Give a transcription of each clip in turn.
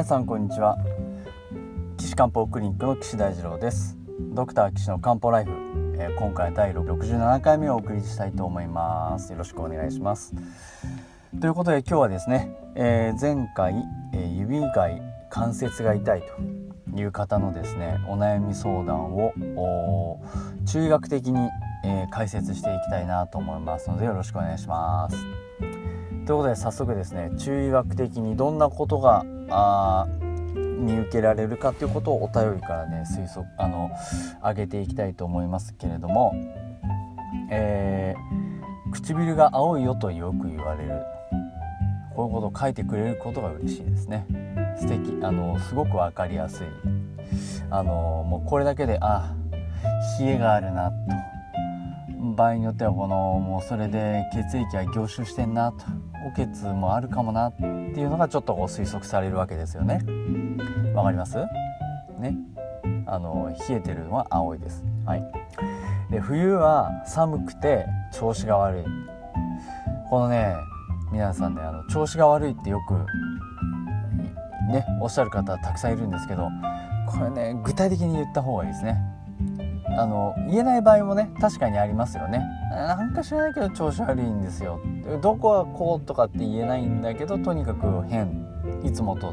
皆さんこんにちは。岸漢方クリニックの岸大二郎です。ドクター岸の漢方ライフ、えー、今回第67回目をお送りしたいと思います。よろしくお願いします。ということで今日はですね、えー、前回、えー、指以外関節が痛いという方のですねお悩み相談を中医学的に、え解説していきたいなと思いますのでよろしくお願いします。ということで早速ですね中医学的にどんなことがあ見受けられるかということをお便りからね推測あの上げていきたいと思いますけれども、えー、唇が青いよとよく言われる。こういうことを書いてくれることが嬉しいですね。素敵。あのすごく分かりやすい。あのもうこれだけであ冷えがあるなと。場合によってはこのもうそれで血液が凝集してんなと。お血もあるかもなっていうのがちょっとこう推測されるわけですよね。わかります？ね。あの冷えてるのは青いです。はい。で冬は寒くて調子が悪い。このね皆さんねあの調子が悪いってよくねおっしゃる方たくさんいるんですけどこれね具体的に言った方がいいですね。あの言えない場合もね確かにありますよね。なんか知らないけど調子悪いんですよ。どこはこうとかって言えないんだけどとにかく変いつもと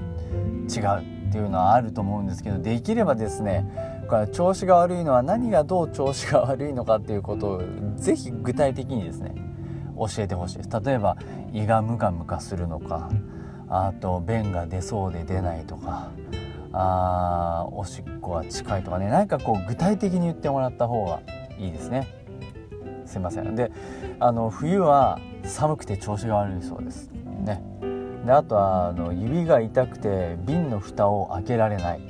違うっていうのはあると思うんですけどできればですねこれ調子が悪いのは何がどう調子が悪いのかっていうことを是非具体的にですね教えてほしいです。例えば胃がムカムカするのかあと便が出そうで出ないとかあおしっこは近いとかね何かこう具体的に言ってもらった方がいいですね。すいません。であの冬は寒くて調子が悪いそうです。ね。であとはあの指が痛くて瓶の蓋を開けられない。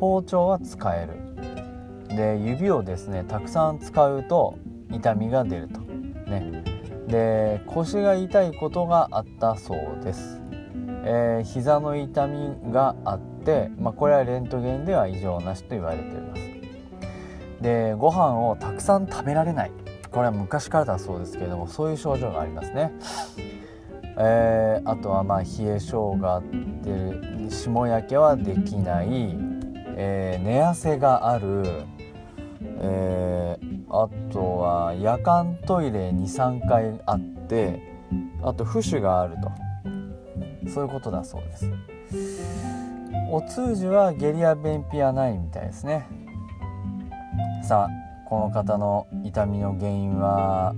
包丁は使える。で指をですねたくさん使うと痛みが出ると。ね。で腰が痛いことがあったそうです、えー、膝の痛みがあって、まあ、これはレントゲンでは異常なしと言われています。でご飯をたくさん食べられない。これは昔からだそうですけれどもそういう症状がありますね。えー、あとはまあ冷え性があって霜焼けはできない、えー、寝汗がある、えー、あとは夜間トイレ23回あってあと浮腫があると。そういうことだそうです。お通じは下痢や便秘はないみたいですね。さあこの方の痛みの原因は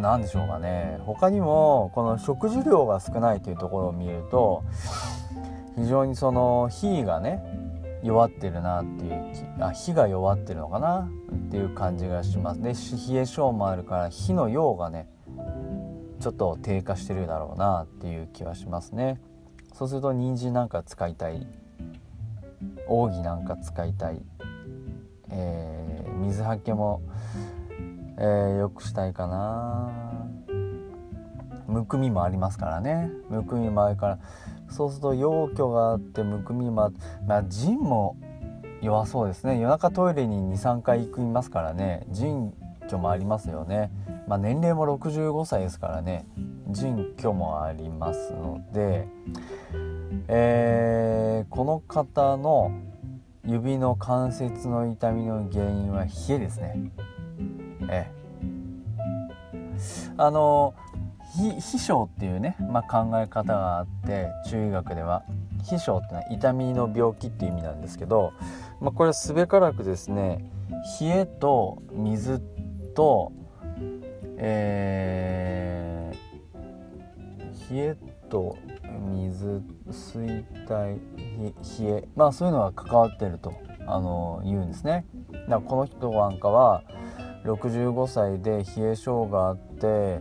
何でしょうかね。他にもこの食事量が少ないというところを見ると非常にその火がね弱ってるなっていうあ火が弱ってるのかなっていう感じがします。で冷え性もあるから火の量がねちょっと低下してるだろうなっていう気はしますね。そうすると人参なんか使いたい奥義なんか使いたいえー、水はけも、えー、よくしたいかな。むくみもありますからね。むくみもあるから。そうすると陽虚があってむくみもあってまあ腎も弱そうですね。夜中トイレに23回行きますからね。腎虚もありますよね。まあ年齢も65歳ですからね。腎虚もありますので、えー、この方の指の関節の痛みの原因は冷えですね。えあの皮症っていうね、まあ、考え方があって中医学では皮症ってのは痛みの病気っていう意味なんですけど、まあ、これはすべからくですね冷えと水と、えー、冷えと水水体冷え。まあそういうのが関わってるとあの言うんですね。だからこの人なんかは65歳で冷え性があって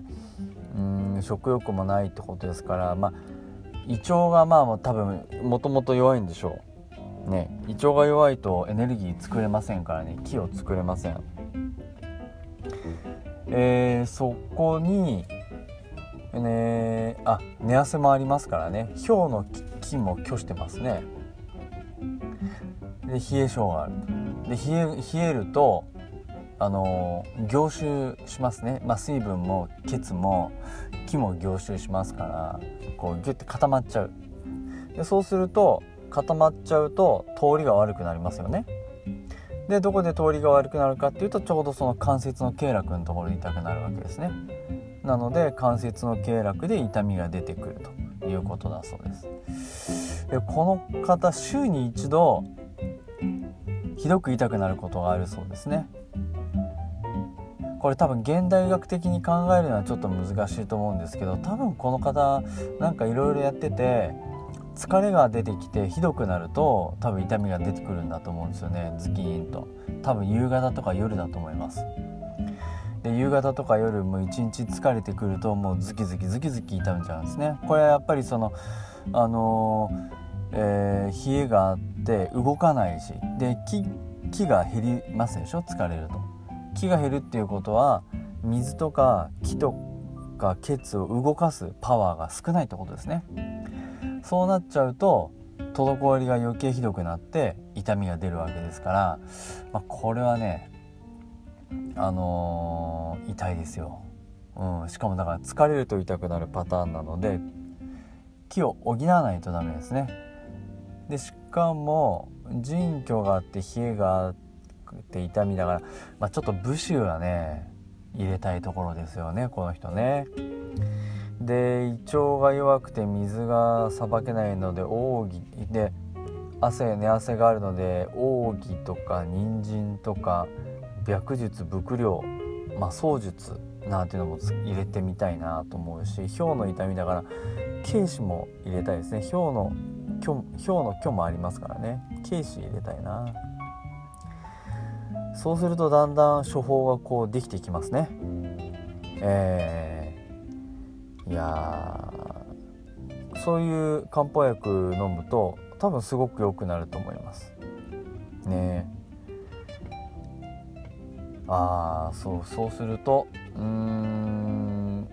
うん食欲もないってことですからまあ胃腸がまあ多分もともと弱いんでしょう。ね。胃腸が弱いとエネルギー作れませんからね。木を作れません。えー、そこにねあ寝汗もありますからね。氷の木も拒してますね。で冷え性がある。で冷え冷えるとあの凝集しますね、まあ、水分も血も木も凝集しますからこうギュッて固まっちゃう。でそうすると固まっちゃうと通りが悪くなりますよね。でどこで通りが悪くなるかっていうとちょうどその関節の経絡のところで痛くなるわけですね。なので関節の経絡で痛みが出てくるということだそうです。でこの方週に一度ひどく痛くなることがあるそうですね。これ多分現代学的に考えるのはちょっと難しいと思うんですけど多分この方なんかいろいろやってて疲れが出てきてひどくなると多分痛みが出てくるんだと思うんですよね。ズキーンと。多分夕方とか夜だと思いますで夕方とか夜も一日疲れてくるともうズキズキズキズキ痛んじゃうんですね。これはやっぱりそのあのー、えー、冷えがあって動かないしで木が減りますでしょ？疲れると。木が減るっていうことは水とか木とか血を動かすパワーが少ないってことですね。そうなっちゃうと滞りが余計ひどくなって痛みが出るわけですから、まあ、これはねあのー、痛いですよ、うん、しかもだから疲れると痛くなるパターンなので木を補わないとダメですね。でしかも腎虚があって冷えがあって痛みだから、まあ、ちょっと武士はね入れたいところですよねこの人ね。で胃腸が弱くて水がさばけないので奥義で汗寝汗があるので奥義とか人参とか白術伏量まあ槍術なんていうのも入れてみたいなと思うし氷の痛みだから軽視も入れたいですね。氷の虚の虚もありますからね。軽視入れたいな。そうするとだんだん処方がこうできてきますね。えー、いやそういう漢方薬飲むと多分すごく良くなると思います。ねああそうそうするとうん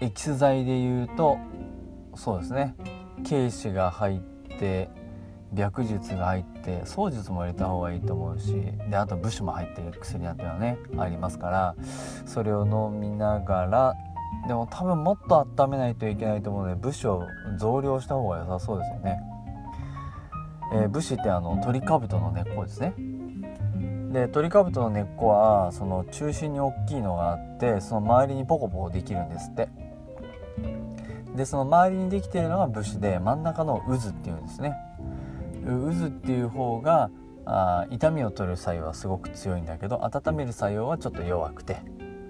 エキス剤でいうとそうですね軽視が入って白術が入って槍術も入れた方がいいと思うしであと武士も入ってる薬なんていうのはねありますからそれを飲みながらでも多分もっと温めないといけないと思うので武士を増量した方が良さそうですよね。えー、武士ってあの鳥かぶとの根っこですね。で鳥かぶとの根っこはその中心に大きいのがあってその周りにポコポコできるんですって。でその周りにできているのが武士で真ん中の渦っていうんですね。渦っていう方があ痛みを取る作用はすごく強いんだけど温める作用はちょっと弱くて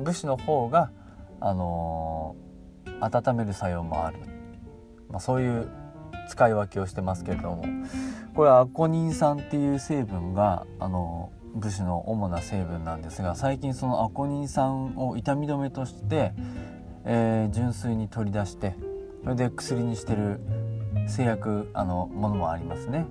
武士の方が、あのー、温める作用もある、まあ、そういう使い分けをしてますけれどもこれアコニン酸っていう成分が、あのー、武士の主な成分なんですが最近そのアコニン酸を痛み止めとして、えー、純粋に取り出してそれで薬にしてる製薬あのものもありますね。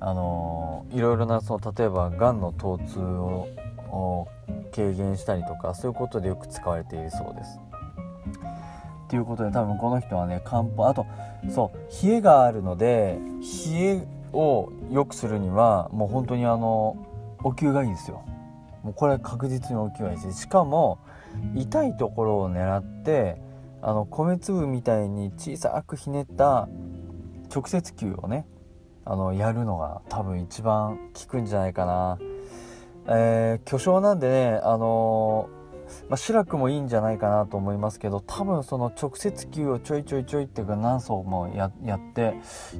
あのいろいろなその例えばがんの疼痛を軽減したりとかそういうことでよく使われているそうです。ということで多分この人はね漢方あとそう冷えがあるので冷えを良くするにはもう本当にあのお灸がいいですよ。もうこれ確実にお灸がいいですしかも痛いところを狙ってあの米粒みたいに小さくひねった直接球をねあのやるのが多分一番効くんじゃないかな。えー、巨匠なんでね、あのまあ、志らくもいいんじゃないかなと思いますけど多分その直接球をちょいちょいちょいっていうか何層もやって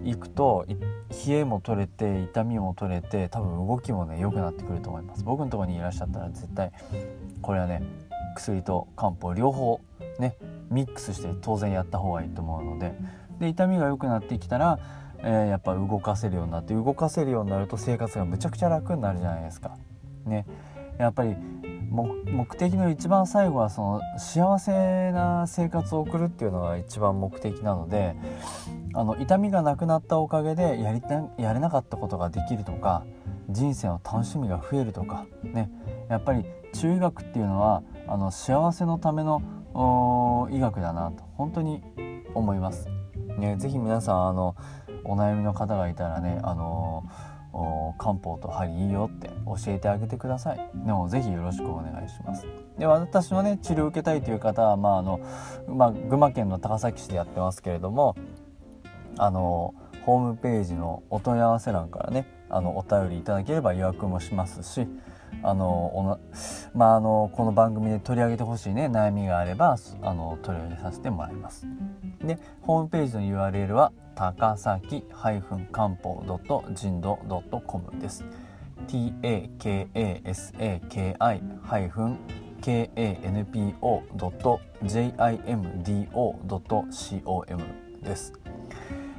いくと冷えも取れて痛みも取れて多分動きもね良くなってくると思います。僕のとこにいらっしゃったら絶対これはね薬と漢方両方ねミックスして当然やった方がいいと思うので。で痛みが良くなってきたら、えー、やっぱ動かせるようになって動かせるようになると生活がむちゃくちゃ楽になるじゃないですか。ね。やっぱり目的の一番最後はその幸せな生活を送るっていうのが一番目的なのであの痛みがなくなったおかげでやりたやれなかったことができるとか人生の楽しみが増えるとかねやっぱり中医学っていうのはあの幸せのための医学だなと本当に思います。ね、ぜひ皆さんあのお悩みの方がいたらねあのー漢方と針いいよって教えてあげてください。でもぜひよろしくお願いします。で私はね治療を受けたいという方は、まああのまあ、群馬県の高崎市でやってますけれどもあのホームページのお問い合わせ欄からねあのお便りいただければ予約もしますしあのまあ、あのこの番組で取り上げてほしいね悩みがあればあの取り上げさせてもらいます。でホームページの URL は高崎漢方人道 .com です。takasaki-kanpo.jimdo.com です。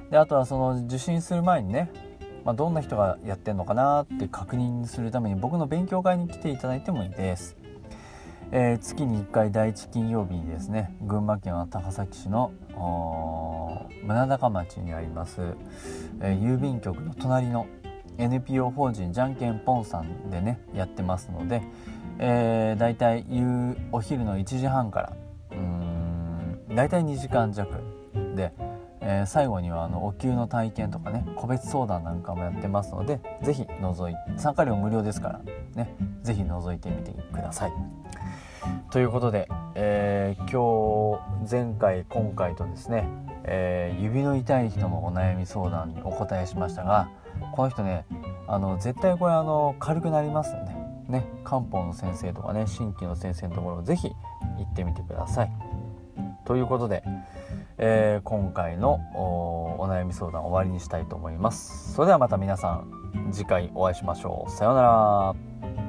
であとはその受診する前にねまあ、どんな人がやってんのかなって確認するために僕の勉強会に来ていただいてもいいです。えー、月に1回第1金曜日にですね群馬県は高崎市の宗高町にあります、えー、郵便局の隣の NPO 法人じゃんけんぽんさんでねやってますので、えー、だいたいお昼の1時半からうんだいたい2時間弱でえー、最後にはあのお灸の体験とかね個別相談なんかもやってますので是非覗い参加料無料ですからね是非覗いてみてください。ということで、えー、今日前回今回とですね、えー、指の痛い人のお悩み相談にお答えしましたがこの人ねあの絶対これあの軽くなりますんでね漢方の先生とかね新規の先生のところ是非行ってみてください。ということでえー、今回のお悩み相談終わりにしたいと思います。それではまた皆さん次回お会いしましょう。さようなら。